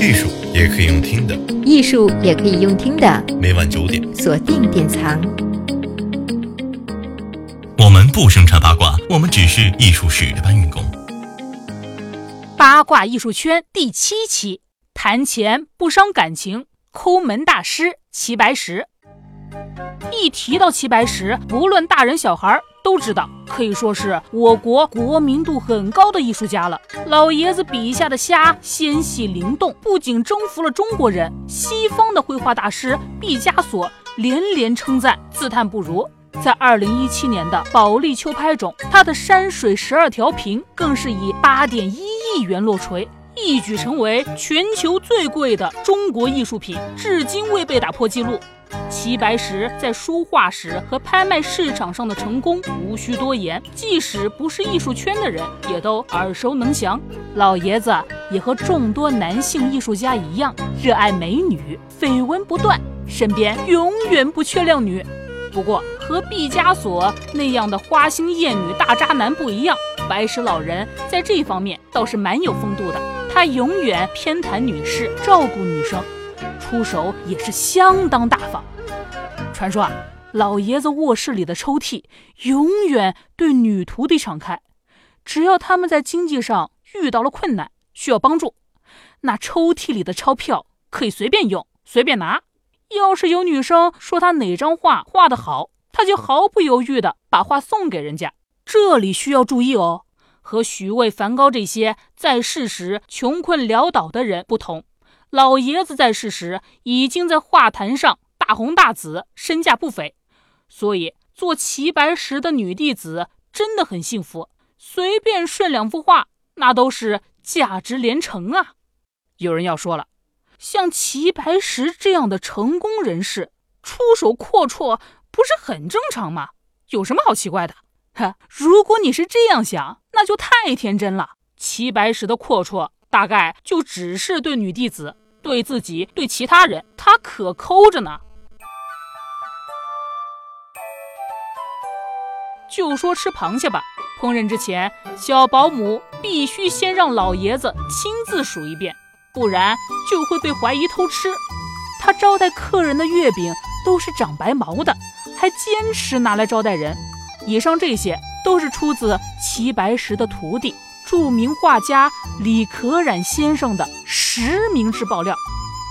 艺术也可以用听的，艺术也可以用听的。每晚九点，锁定典藏。我们不生产八卦，我们只是艺术史的搬运工。八卦艺术圈第七期，谈钱不伤感情，抠门大师齐白石。一提到齐白石，不论大人小孩都知道，可以说是我国国民度很高的艺术家了。老爷子笔下的虾纤细灵动，不仅征服了中国人，西方的绘画大师毕加索连连称赞，自叹不如。在二零一七年的保利秋拍中，他的山水十二条屏更是以八点一亿元落锤，一举成为全球最贵的中国艺术品，至今未被打破记录。齐白石在书画史和拍卖市场上的成功无需多言，即使不是艺术圈的人也都耳熟能详。老爷子也和众多男性艺术家一样，热爱美女，绯闻不断，身边永远不缺靓女。不过和毕加索那样的花心艳女大渣男不一样，白石老人在这方面倒是蛮有风度的。他永远偏袒女士，照顾女生。出手也是相当大方。传说啊，老爷子卧室里的抽屉永远对女徒弟敞开，只要他们在经济上遇到了困难，需要帮助，那抽屉里的钞票可以随便用、随便拿。要是有女生说他哪张画画得好，他就毫不犹豫地把画送给人家。这里需要注意哦，和许巍、梵高这些在世时穷困潦倒的人不同。老爷子在世时已经在画坛上大红大紫，身价不菲，所以做齐白石的女弟子真的很幸福，随便顺两幅画，那都是价值连城啊！有人要说了，像齐白石这样的成功人士出手阔绰，不是很正常吗？有什么好奇怪的？哈，如果你是这样想，那就太天真了。齐白石的阔绰。大概就只是对女弟子，对自己，对其他人，他可抠着呢。就说吃螃蟹吧，烹饪之前，小保姆必须先让老爷子亲自数一遍，不然就会被怀疑偷吃。他招待客人的月饼都是长白毛的，还坚持拿来招待人。以上这些都是出自齐白石的徒弟。著名画家李可染先生的实名制爆料，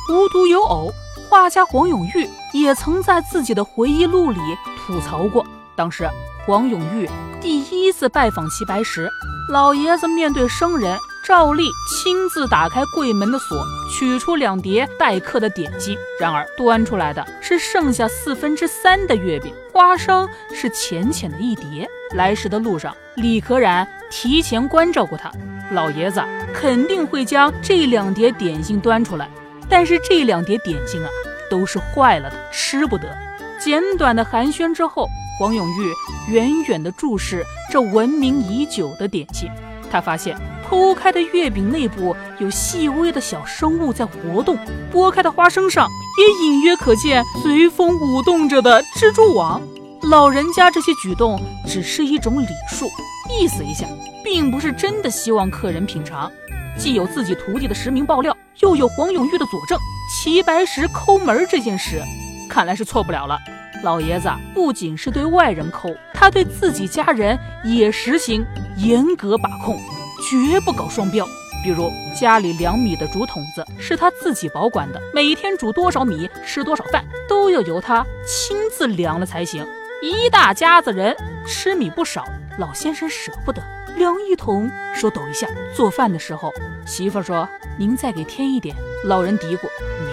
无独有偶，画家黄永玉也曾在自己的回忆录里吐槽过。当时黄永玉第一次拜访齐白石，老爷子面对生人，照例亲自打开柜门的锁，取出两碟待客的点心。然而端出来的是剩下四分之三的月饼，花生是浅浅的一碟。来时的路上，李可染提前关照过他，老爷子肯定会将这两碟点心端出来。但是这两碟点心啊，都是坏了的，吃不得。简短的寒暄之后，黄永玉远远地注视这闻名已久的点心，他发现剖开的月饼内部有细微的小生物在活动，剥开的花生上也隐约可见随风舞动着的蜘蛛网。老人家这些举动只是一种礼数，意思一下，并不是真的希望客人品尝。既有自己徒弟的实名爆料，又有黄永玉的佐证，齐白石抠门这件事，看来是错不了了。老爷子不仅是对外人抠，他对自己家人也实行严格把控，绝不搞双标。比如家里两米的竹筒子是他自己保管的，每天煮多少米，吃多少饭，都要由他亲自量了才行。一大家子人吃米不少，老先生舍不得量一桶，手抖一下。做饭的时候，媳妇说：“您再给添一点。”老人嘀咕：“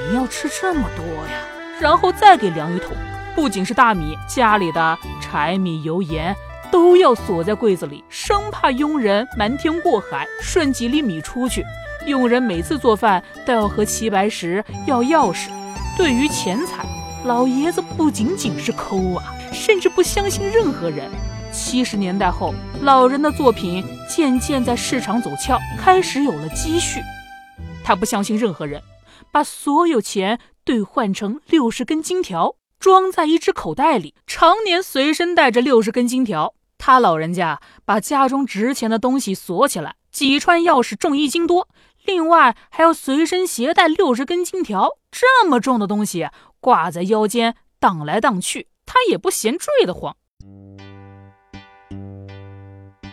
您要吃这么多呀？”然后再给量一桶。不仅是大米，家里的柴米油盐都要锁在柜子里，生怕佣人瞒天过海顺几粒米出去。佣人每次做饭都要和齐白石要钥匙。对于钱财，老爷子不仅仅是抠啊。甚至不相信任何人。七十年代后，老人的作品渐渐在市场走俏，开始有了积蓄。他不相信任何人，把所有钱兑换成六十根金条，装在一只口袋里，常年随身带着六十根金条。他老人家把家中值钱的东西锁起来，几串钥匙重一斤多，另外还要随身携带六十根金条，这么重的东西挂在腰间荡来荡去，他也不嫌坠得慌。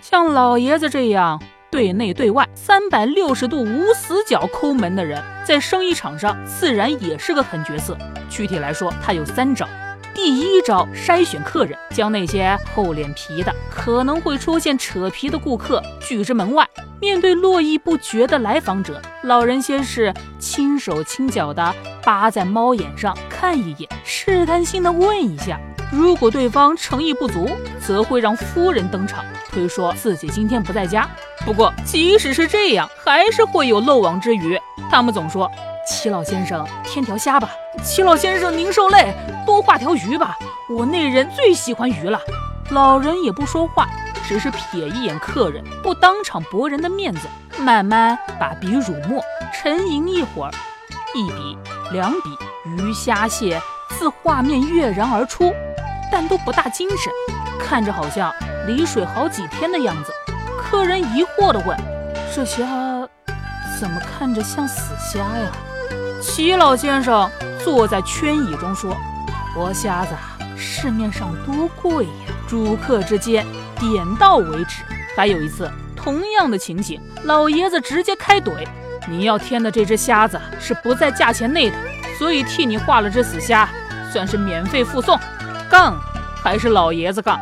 像老爷子这样对内对外三百六十度无死角抠门的人，在生意场上自然也是个狠角色。具体来说，他有三招。第一招，筛选客人，将那些厚脸皮的、可能会出现扯皮的顾客拒之门外。面对络绎不绝的来访者，老人先是轻手轻脚的扒在猫眼上看一眼，试探性的问一下。如果对方诚意不足，则会让夫人登场，推说自己今天不在家。不过，即使是这样，还是会有漏网之鱼。他们总说：“齐老先生，添条虾吧。”“齐老先生，您受累，多画条鱼吧。”“我那人最喜欢鱼了。”老人也不说话，只是瞥一眼客人，不当场驳人的面子，慢慢把笔辱没，沉吟一会儿，一笔两笔，鱼虾蟹自画面跃然而出。但都不大精神，看着好像离水好几天的样子。客人疑惑地问：“这虾怎么看着像死虾呀？”齐老先生坐在圈椅中说：“活虾子市面上多贵呀，主客之间点到为止。”还有一次同样的情形，老爷子直接开怼：“你要添的这只虾子是不在价钱内的，所以替你画了只死虾，算是免费附送。”杠还是老爷子杠。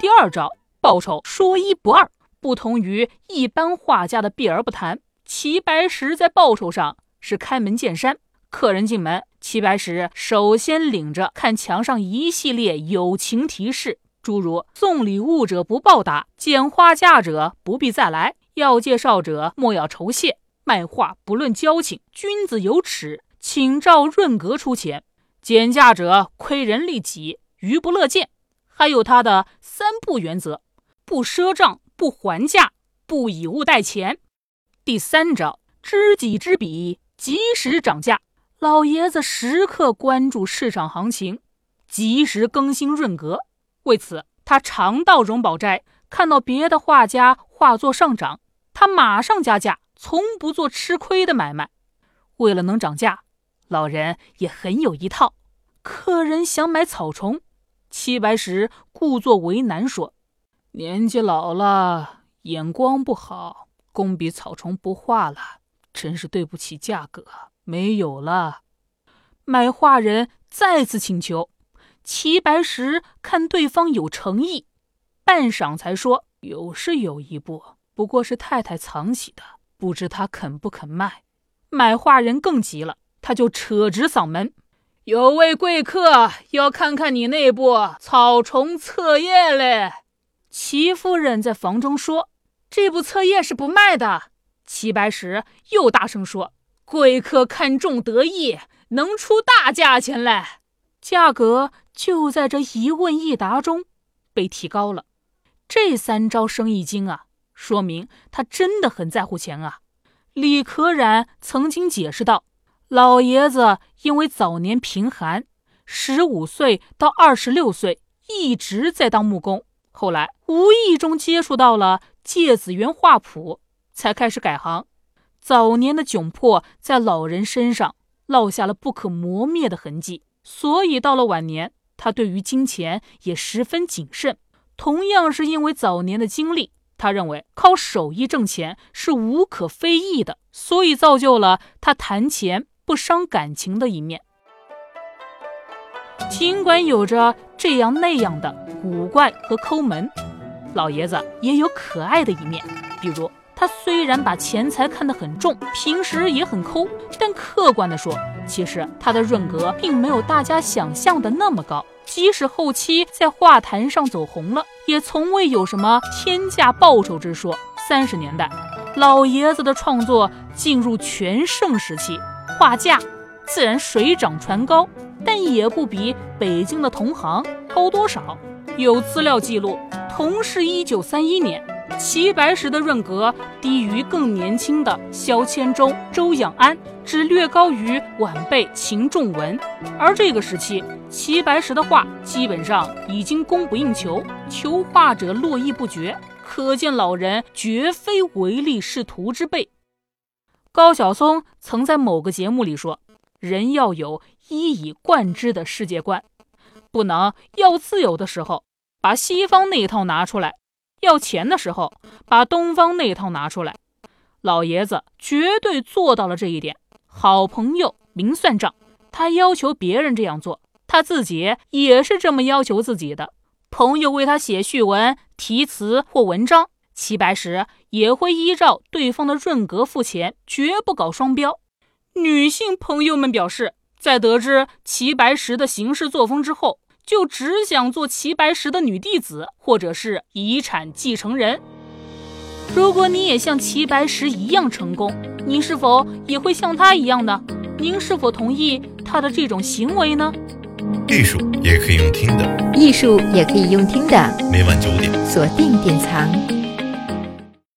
第二招报酬说一不二，不同于一般画家的避而不谈，齐白石在报酬上是开门见山。客人进门，齐白石首先领着看墙上一系列友情提示，诸如送礼物者不报答，捡花架者不必再来，要介绍者莫要酬谢，卖画不论交情，君子有耻，请照润格出钱。减价者亏人利己，余不乐见。还有他的三不原则：不赊账，不还价，不以物代钱。第三招，知己知彼，及时涨价。老爷子时刻关注市场行情，及时更新润格。为此，他常到荣宝斋，看到别的画家画作上涨，他马上加价，从不做吃亏的买卖。为了能涨价。老人也很有一套。客人想买草虫，齐白石故作为难说：“年纪老了，眼光不好，工笔草虫不画了，真是对不起价格，没有了。”买画人再次请求，齐白石看对方有诚意，半晌才说：“有是有一部，不过是太太藏起的，不知他肯不肯卖。”买画人更急了。他就扯直嗓门：“有位贵客要看看你那部草虫册页嘞。”齐夫人在房中说：“这部册页是不卖的。”齐白石又大声说：“贵客看中得意，能出大价钱嘞。”价格就在这一问一答中被提高了。这三招生意经啊，说明他真的很在乎钱啊。李可染曾经解释道。老爷子因为早年贫寒，十五岁到二十六岁一直在当木工，后来无意中接触到了芥子园画谱，才开始改行。早年的窘迫在老人身上烙下了不可磨灭的痕迹，所以到了晚年，他对于金钱也十分谨慎。同样是因为早年的经历。他认为靠手艺挣钱是无可非议的，所以造就了他谈钱。不伤感情的一面，尽管有着这样那样的古怪和抠门，老爷子也有可爱的一面。比如，他虽然把钱财看得很重，平时也很抠，但客观的说，其实他的润格并没有大家想象的那么高。即使后期在画坛上走红了，也从未有什么天价报酬之说。三十年代，老爷子的创作进入全盛时期。画价自然水涨船高，但也不比北京的同行高多少。有资料记录，同是一九三一年，齐白石的润格低于更年轻的萧千中、周养安，只略高于晚辈秦仲文。而这个时期，齐白石的画基本上已经供不应求，求画者络绎不绝，可见老人绝非唯利是图之辈。高晓松曾在某个节目里说：“人要有一以贯之的世界观，不能要自由的时候把西方那套拿出来，要钱的时候把东方那套拿出来。”老爷子绝对做到了这一点。好朋友明算账，他要求别人这样做，他自己也是这么要求自己的。朋友为他写序文、题词或文章。齐白石也会依照对方的润格付钱，绝不搞双标。女性朋友们表示，在得知齐白石的行事作风之后，就只想做齐白石的女弟子，或者是遗产继承人。如果你也像齐白石一样成功，您是否也会像他一样呢？您是否同意他的这种行为呢？艺术也可以用听的，艺术也可以用听的。每晚九点，锁定典藏。